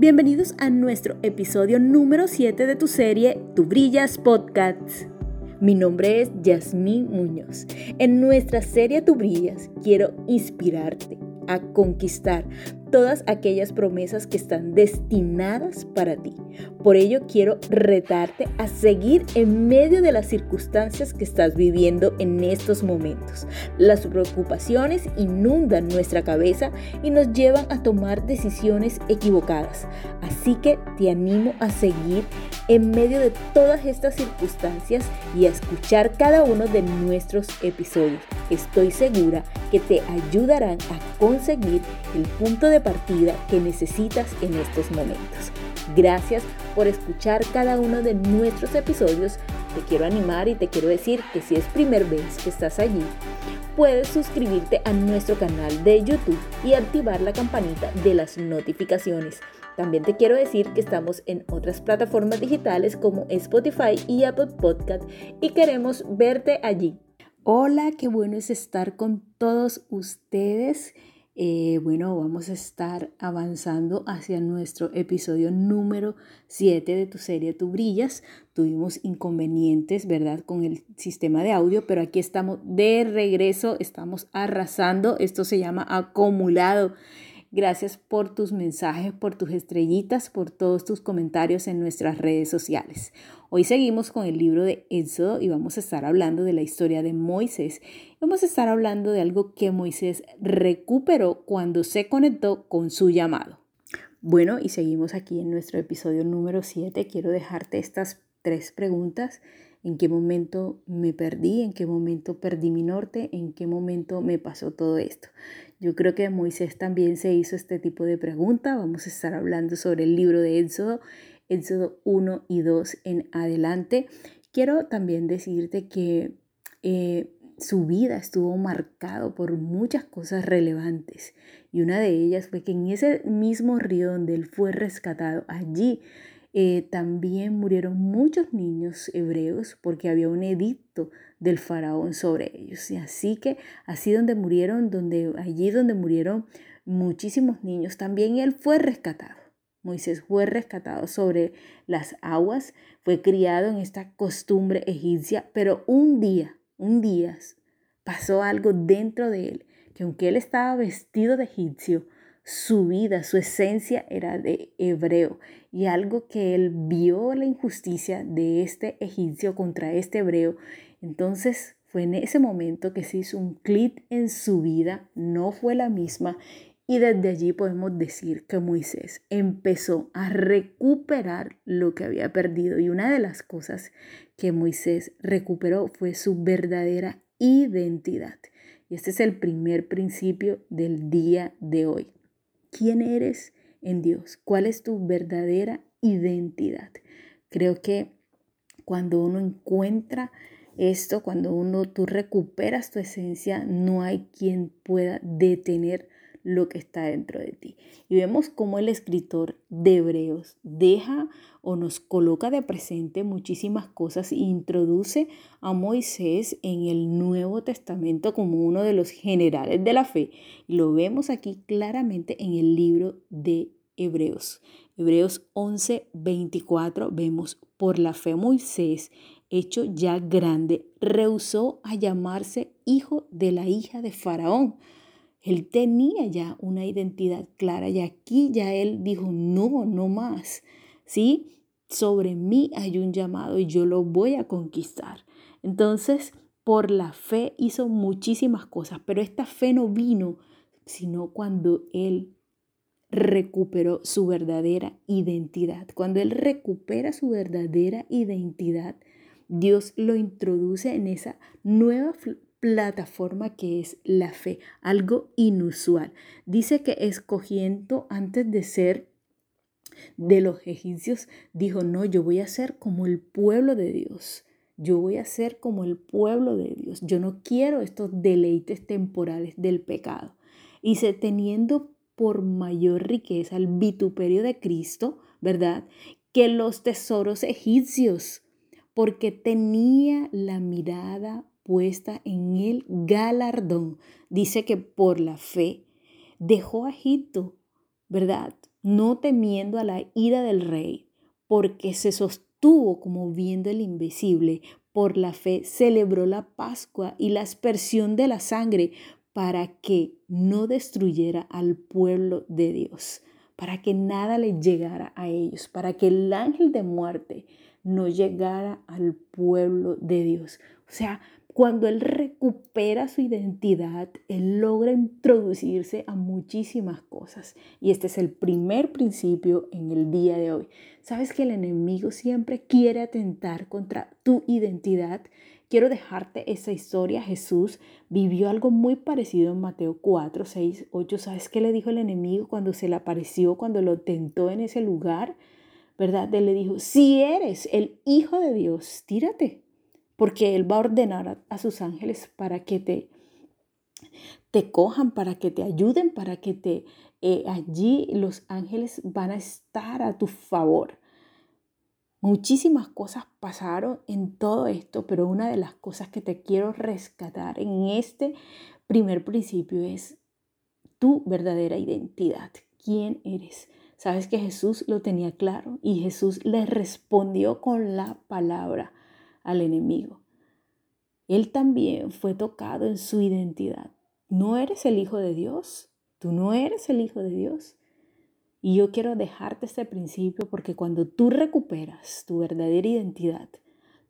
Bienvenidos a nuestro episodio número 7 de tu serie Tu Brillas Podcast. Mi nombre es Yasmín Muñoz. En nuestra serie Tu Brillas quiero inspirarte a conquistar todas aquellas promesas que están destinadas para ti. Por ello quiero retarte a seguir en medio de las circunstancias que estás viviendo en estos momentos. Las preocupaciones inundan nuestra cabeza y nos llevan a tomar decisiones equivocadas. Así que te animo a seguir en medio de todas estas circunstancias y a escuchar cada uno de nuestros episodios. Estoy segura que te ayudarán a conseguir el punto de partida que necesitas en estos momentos. Gracias por escuchar cada uno de nuestros episodios. Te quiero animar y te quiero decir que si es primera vez que estás allí, puedes suscribirte a nuestro canal de YouTube y activar la campanita de las notificaciones. También te quiero decir que estamos en otras plataformas digitales como Spotify y Apple Podcast y queremos verte allí. Hola, qué bueno es estar con todos ustedes. Eh, bueno, vamos a estar avanzando hacia nuestro episodio número 7 de tu serie Tu Brillas. Tuvimos inconvenientes, ¿verdad? Con el sistema de audio, pero aquí estamos de regreso, estamos arrasando. Esto se llama acumulado. Gracias por tus mensajes, por tus estrellitas, por todos tus comentarios en nuestras redes sociales. Hoy seguimos con el libro de Éxodo y vamos a estar hablando de la historia de Moisés. Vamos a estar hablando de algo que Moisés recuperó cuando se conectó con su llamado. Bueno, y seguimos aquí en nuestro episodio número 7. Quiero dejarte estas tres preguntas. ¿En qué momento me perdí? ¿En qué momento perdí mi norte? ¿En qué momento me pasó todo esto? Yo creo que Moisés también se hizo este tipo de pregunta. Vamos a estar hablando sobre el libro de Éxodo, Éxodo 1 y 2 en adelante. Quiero también decirte que eh, su vida estuvo marcado por muchas cosas relevantes y una de ellas fue que en ese mismo río donde él fue rescatado, allí eh, también murieron muchos niños hebreos porque había un edicto del faraón sobre ellos. Y así que así donde murieron, donde, allí donde murieron muchísimos niños, también él fue rescatado. Moisés fue rescatado sobre las aguas, fue criado en esta costumbre egipcia, pero un día, un día pasó algo dentro de él, que aunque él estaba vestido de egipcio, su vida, su esencia era de hebreo. Y algo que él vio la injusticia de este egipcio contra este hebreo, entonces fue en ese momento que se hizo un clic en su vida, no fue la misma y desde allí podemos decir que Moisés empezó a recuperar lo que había perdido. Y una de las cosas que Moisés recuperó fue su verdadera identidad. Y este es el primer principio del día de hoy quién eres en Dios, cuál es tu verdadera identidad. Creo que cuando uno encuentra esto, cuando uno tú recuperas tu esencia, no hay quien pueda detener lo que está dentro de ti. Y vemos cómo el escritor de Hebreos deja o nos coloca de presente muchísimas cosas e introduce a Moisés en el Nuevo Testamento como uno de los generales de la fe. Y lo vemos aquí claramente en el libro de Hebreos. Hebreos 11, 24 vemos, por la fe Moisés, hecho ya grande, rehusó a llamarse hijo de la hija de Faraón él tenía ya una identidad clara y aquí ya él dijo, no, no más. ¿Sí? Sobre mí hay un llamado y yo lo voy a conquistar. Entonces, por la fe hizo muchísimas cosas, pero esta fe no vino sino cuando él recuperó su verdadera identidad. Cuando él recupera su verdadera identidad, Dios lo introduce en esa nueva plataforma que es la fe, algo inusual. Dice que escogiendo antes de ser de los egipcios, dijo, no, yo voy a ser como el pueblo de Dios. Yo voy a ser como el pueblo de Dios. Yo no quiero estos deleites temporales del pecado. Y se teniendo por mayor riqueza el vituperio de Cristo, ¿verdad? Que los tesoros egipcios, porque tenía la mirada puesta en el galardón. Dice que por la fe dejó a Egipto, ¿verdad? no temiendo a la ira del rey, porque se sostuvo como viendo el invisible, por la fe celebró la Pascua y la aspersión de la sangre para que no destruyera al pueblo de Dios, para que nada le llegara a ellos, para que el ángel de muerte no llegara al pueblo de Dios. O sea, cuando él recupera su identidad, él logra introducirse a muchísimas cosas. Y este es el primer principio en el día de hoy. Sabes que el enemigo siempre quiere atentar contra tu identidad. Quiero dejarte esa historia. Jesús vivió algo muy parecido en Mateo 4, 6, 8. ¿Sabes qué le dijo el enemigo cuando se le apareció, cuando lo tentó en ese lugar? ¿Verdad? Él le dijo, si eres el Hijo de Dios, tírate porque Él va a ordenar a, sus ángeles para que te, te cojan, para que te ayuden, para que te... Eh, allí los ángeles van a estar a tu favor. Muchísimas cosas pasaron en todo esto, pero una de las cosas que te quiero rescatar en este primer principio es tu verdadera identidad. ¿Quién eres? Sabes que Jesús lo tenía claro y Jesús le respondió con la palabra al enemigo. Él también fue tocado en su identidad. No eres el Hijo de Dios. Tú no eres el Hijo de Dios. Y yo quiero dejarte este principio porque cuando tú recuperas tu verdadera identidad,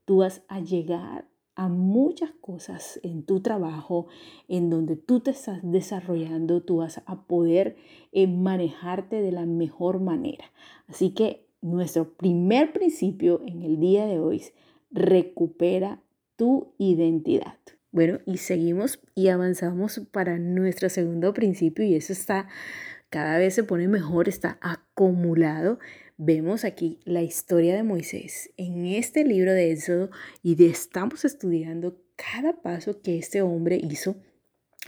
tú vas a llegar a muchas cosas en tu trabajo, en donde tú te estás desarrollando, tú vas a poder eh, manejarte de la mejor manera. Así que nuestro primer principio en el día de hoy recupera tu identidad. Bueno, y seguimos y avanzamos para nuestro segundo principio y eso está, cada vez se pone mejor, está acumulado. Vemos aquí la historia de Moisés en este libro de Éxodo y estamos estudiando cada paso que este hombre hizo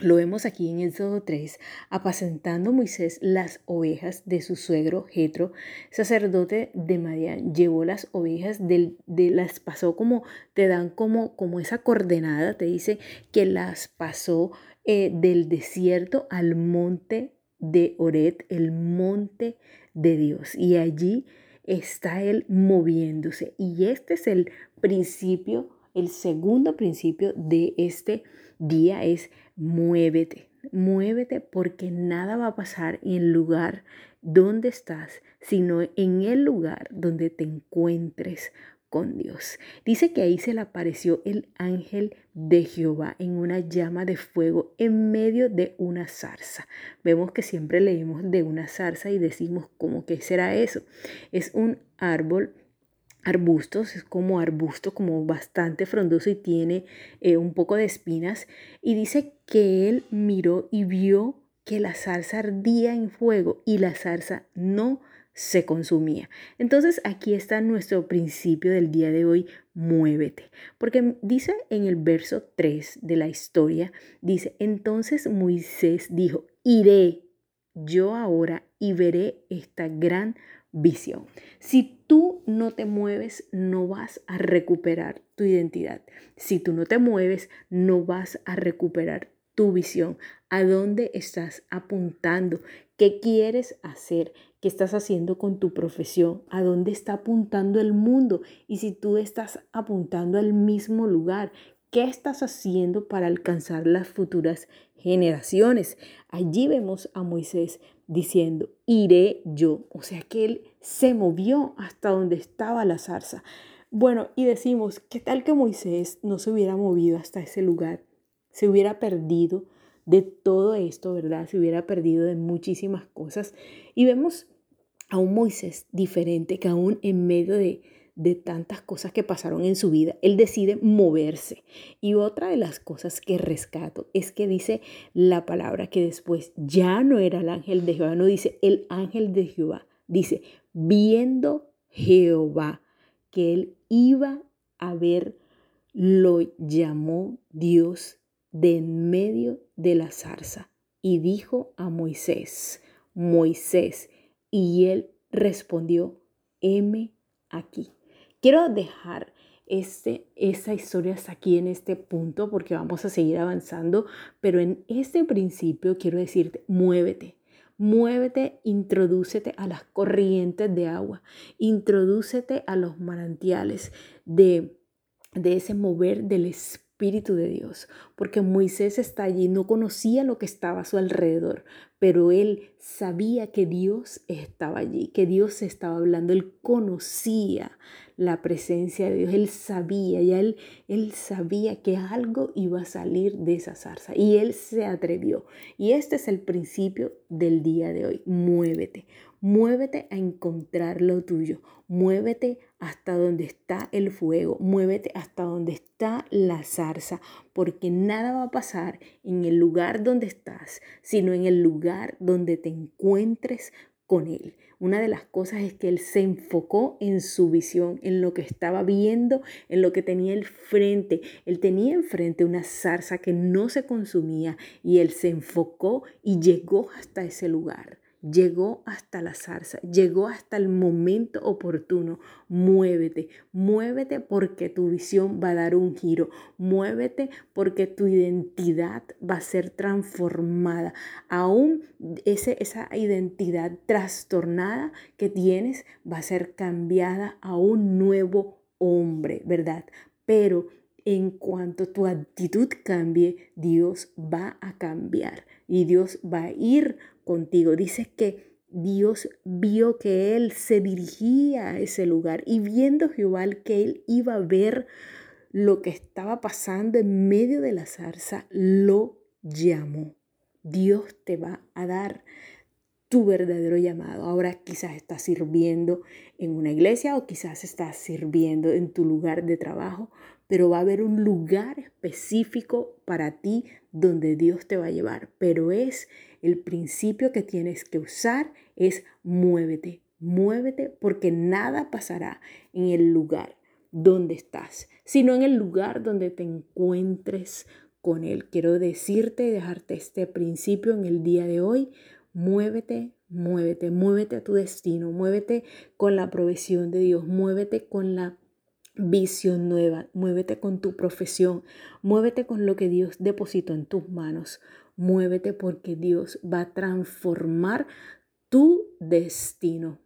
lo vemos aquí en Éxodo 3, apacentando Moisés las ovejas de su suegro Jetro, sacerdote de Madián. Llevó las ovejas, de las pasó como, te dan como, como esa coordenada, te dice que las pasó eh, del desierto al monte de Oret, el monte de Dios. Y allí está él moviéndose. Y este es el principio, el segundo principio de este día es muévete, muévete porque nada va a pasar en el lugar donde estás, sino en el lugar donde te encuentres con Dios. Dice que ahí se le apareció el ángel de Jehová en una llama de fuego en medio de una zarza. Vemos que siempre leímos de una zarza y decimos, ¿cómo que será eso? Es un árbol arbustos, es como arbusto, como bastante frondoso y tiene eh, un poco de espinas. Y dice que él miró y vio que la zarza ardía en fuego y la zarza no se consumía. Entonces aquí está nuestro principio del día de hoy, muévete. Porque dice en el verso 3 de la historia, dice, entonces Moisés dijo, iré yo ahora y veré esta gran visión. Si tú no te mueves, no vas a recuperar tu identidad. Si tú no te mueves, no vas a recuperar tu visión. ¿A dónde estás apuntando? ¿Qué quieres hacer? ¿Qué estás haciendo con tu profesión? ¿A dónde está apuntando el mundo? Y si tú estás apuntando al mismo lugar, ¿qué estás haciendo para alcanzar las futuras generaciones? Allí vemos a Moisés diciendo, iré yo. O sea que él se movió hasta donde estaba la zarza. Bueno, y decimos, ¿qué tal que Moisés no se hubiera movido hasta ese lugar? Se hubiera perdido de todo esto, ¿verdad? Se hubiera perdido de muchísimas cosas. Y vemos a un Moisés diferente que aún en medio de, de tantas cosas que pasaron en su vida, él decide moverse. Y otra de las cosas que rescato es que dice la palabra que después ya no era el ángel de Jehová, no dice el ángel de Jehová, dice viendo Jehová que él iba a ver, lo llamó Dios de en medio de la zarza y dijo a Moisés, Moisés, y él respondió, heme aquí. Quiero dejar este, esta historia hasta aquí en este punto porque vamos a seguir avanzando, pero en este principio quiero decirte, muévete, Muévete, introdúcete a las corrientes de agua, introdúcete a los manantiales de, de ese mover del Espíritu de Dios, porque Moisés está allí, no conocía lo que estaba a su alrededor, pero él sabía que Dios estaba allí, que Dios estaba hablando, él conocía la presencia de Dios. Él sabía, ya él, él sabía que algo iba a salir de esa zarza y él se atrevió. Y este es el principio del día de hoy. Muévete, muévete a encontrar lo tuyo. Muévete hasta donde está el fuego, muévete hasta donde está la zarza, porque nada va a pasar en el lugar donde estás, sino en el lugar donde te encuentres con él. Una de las cosas es que él se enfocó en su visión, en lo que estaba viendo, en lo que tenía el frente. Él tenía enfrente una zarza que no se consumía y él se enfocó y llegó hasta ese lugar llegó hasta la zarza, llegó hasta el momento oportuno. Muévete, muévete porque tu visión va a dar un giro. Muévete porque tu identidad va a ser transformada. Aún ese, esa identidad trastornada que tienes va a ser cambiada a un nuevo hombre, ¿verdad? Pero en cuanto tu actitud cambie, Dios va a cambiar y Dios va a ir contigo. Dice que Dios vio que él se dirigía a ese lugar y viendo Jehová que él iba a ver lo que estaba pasando en medio de la zarza, lo llamó. Dios te va a dar tu verdadero llamado. Ahora quizás estás sirviendo en una iglesia o quizás estás sirviendo en tu lugar de trabajo, pero va a haber un lugar específico para ti donde Dios te va a llevar. Pero es el principio que tienes que usar es muévete, muévete porque nada pasará en el lugar donde estás, sino en el lugar donde te encuentres con Él. Quiero decirte y dejarte este principio en el día de hoy. Muévete, muévete, muévete a tu destino, muévete con la provisión de Dios, muévete con la visión nueva, muévete con tu profesión, muévete con lo que Dios depositó en tus manos, muévete porque Dios va a transformar tu destino.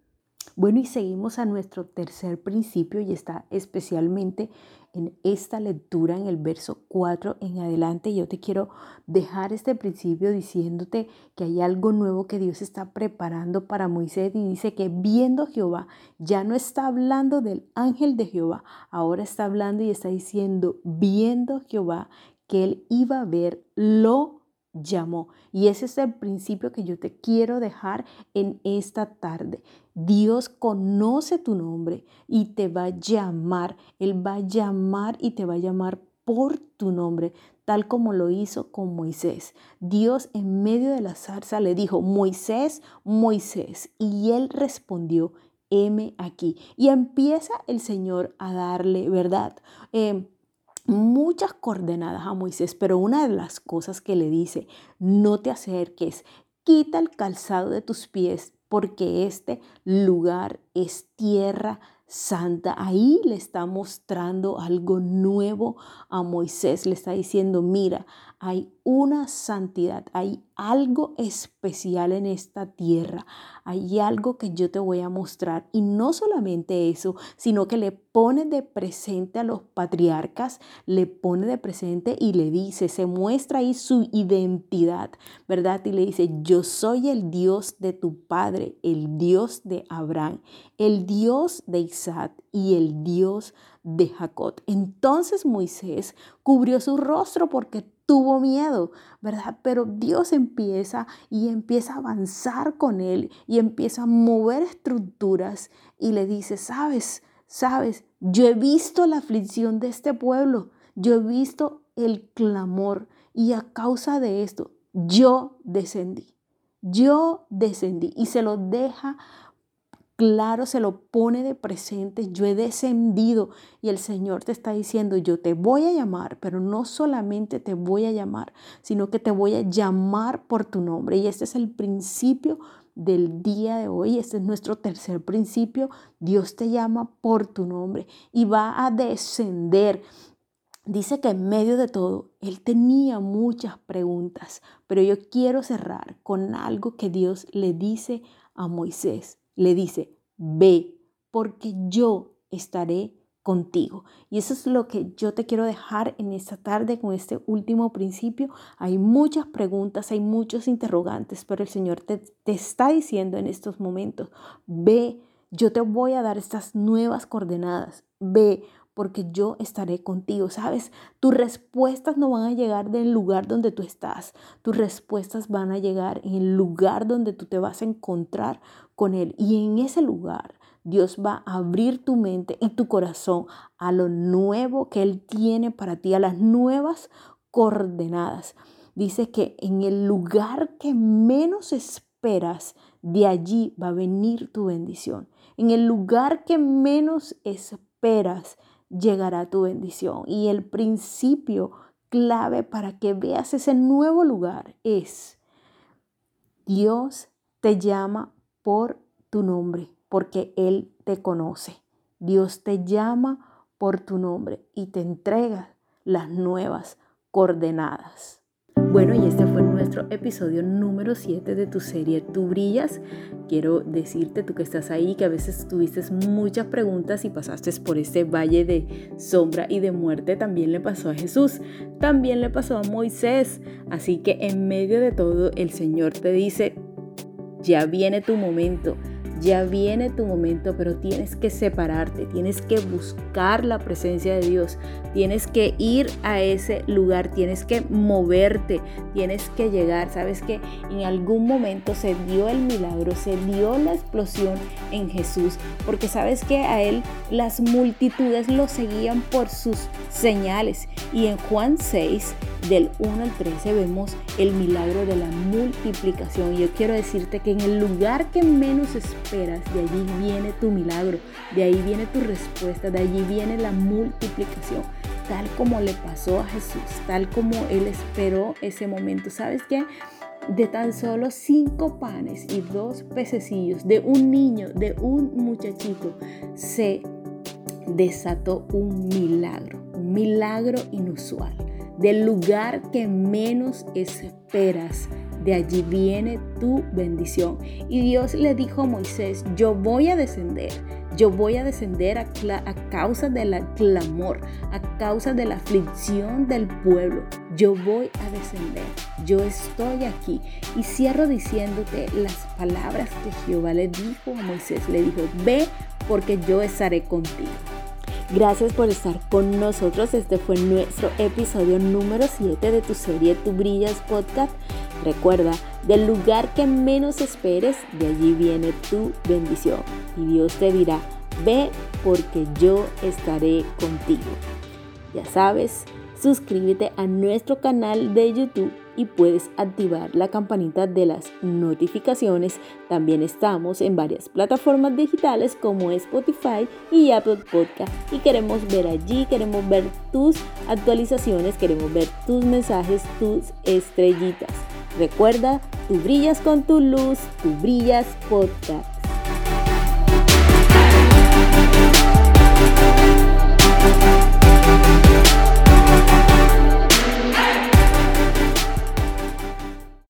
Bueno, y seguimos a nuestro tercer principio y está especialmente en esta lectura, en el verso 4 en adelante. Yo te quiero dejar este principio diciéndote que hay algo nuevo que Dios está preparando para Moisés y dice que viendo Jehová, ya no está hablando del ángel de Jehová, ahora está hablando y está diciendo, viendo Jehová, que él iba a ver lo llamó. Y ese es el principio que yo te quiero dejar en esta tarde. Dios conoce tu nombre y te va a llamar. Él va a llamar y te va a llamar por tu nombre, tal como lo hizo con Moisés. Dios en medio de la zarza le dijo, Moisés, Moisés. Y él respondió, heme aquí. Y empieza el Señor a darle, ¿verdad? Eh, muchas coordenadas a Moisés, pero una de las cosas que le dice, no te acerques, quita el calzado de tus pies, porque este lugar es tierra santa. Ahí le está mostrando algo nuevo a Moisés. Le está diciendo, mira, hay una santidad, hay algo especial en esta tierra, hay algo que yo te voy a mostrar. Y no solamente eso, sino que le pone de presente a los patriarcas, le pone de presente y le dice, se muestra ahí su identidad, ¿verdad? Y le dice, yo soy el Dios de tu padre, el Dios de Abraham, el Dios de Isaac y el Dios de Jacob. Entonces Moisés cubrió su rostro porque tuvo miedo, ¿verdad? Pero Dios empieza y empieza a avanzar con él y empieza a mover estructuras y le dice, sabes, sabes, yo he visto la aflicción de este pueblo, yo he visto el clamor y a causa de esto yo descendí, yo descendí y se lo deja claro se lo pone de presente, yo he descendido y el Señor te está diciendo, yo te voy a llamar, pero no solamente te voy a llamar, sino que te voy a llamar por tu nombre. Y este es el principio del día de hoy, este es nuestro tercer principio, Dios te llama por tu nombre y va a descender dice que en medio de todo, él tenía muchas preguntas, pero yo quiero cerrar con algo que Dios le dice a Moisés. Le dice, ve, porque yo estaré contigo. Y eso es lo que yo te quiero dejar en esta tarde con este último principio. Hay muchas preguntas, hay muchos interrogantes, pero el Señor te, te está diciendo en estos momentos, ve, yo te voy a dar estas nuevas coordenadas. Ve, porque yo estaré contigo. ¿Sabes? Tus respuestas no van a llegar del lugar donde tú estás. Tus respuestas van a llegar en el lugar donde tú te vas a encontrar con Él. Y en ese lugar Dios va a abrir tu mente y tu corazón a lo nuevo que Él tiene para ti, a las nuevas coordenadas. Dice que en el lugar que menos esperas, de allí va a venir tu bendición. En el lugar que menos esperas, llegará tu bendición. Y el principio clave para que veas ese nuevo lugar es, Dios te llama por tu nombre porque Él te conoce. Dios te llama por tu nombre y te entrega las nuevas coordenadas. Bueno, y este fue nuestro episodio número 7 de tu serie Tú brillas. Quiero decirte, tú que estás ahí, que a veces tuviste muchas preguntas y pasaste por este valle de sombra y de muerte, también le pasó a Jesús, también le pasó a Moisés. Así que en medio de todo, el Señor te dice, ya viene tu momento ya viene tu momento, pero tienes que separarte, tienes que buscar la presencia de Dios, tienes que ir a ese lugar, tienes que moverte, tienes que llegar. Sabes que en algún momento se dio el milagro, se dio la explosión en Jesús, porque sabes que a Él las multitudes lo seguían por sus señales. Y en Juan 6, del 1 al 13 vemos el milagro de la multiplicación. Y yo quiero decirte que en el lugar que menos esperas, de allí viene tu milagro, de ahí viene tu respuesta, de allí viene la multiplicación. Tal como le pasó a Jesús, tal como Él esperó ese momento. ¿Sabes qué? de tan solo cinco panes y dos pececillos de un niño, de un muchachito, se desató un milagro, un milagro inusual del lugar que menos esperas. De allí viene tu bendición. Y Dios le dijo a Moisés, yo voy a descender, yo voy a descender a, a causa del clamor, a causa de la aflicción del pueblo. Yo voy a descender, yo estoy aquí. Y cierro diciéndote las palabras que Jehová le dijo a Moisés. Le dijo, ve porque yo estaré contigo. Gracias por estar con nosotros. Este fue nuestro episodio número 7 de tu serie Tu Brillas Podcast. Recuerda, del lugar que menos esperes, de allí viene tu bendición. Y Dios te dirá, ve porque yo estaré contigo. Ya sabes, suscríbete a nuestro canal de YouTube y puedes activar la campanita de las notificaciones. También estamos en varias plataformas digitales como Spotify y Apple Podcast y queremos ver allí, queremos ver tus actualizaciones, queremos ver tus mensajes, tus estrellitas. Recuerda, tú brillas con tu luz, tú brillas podcast.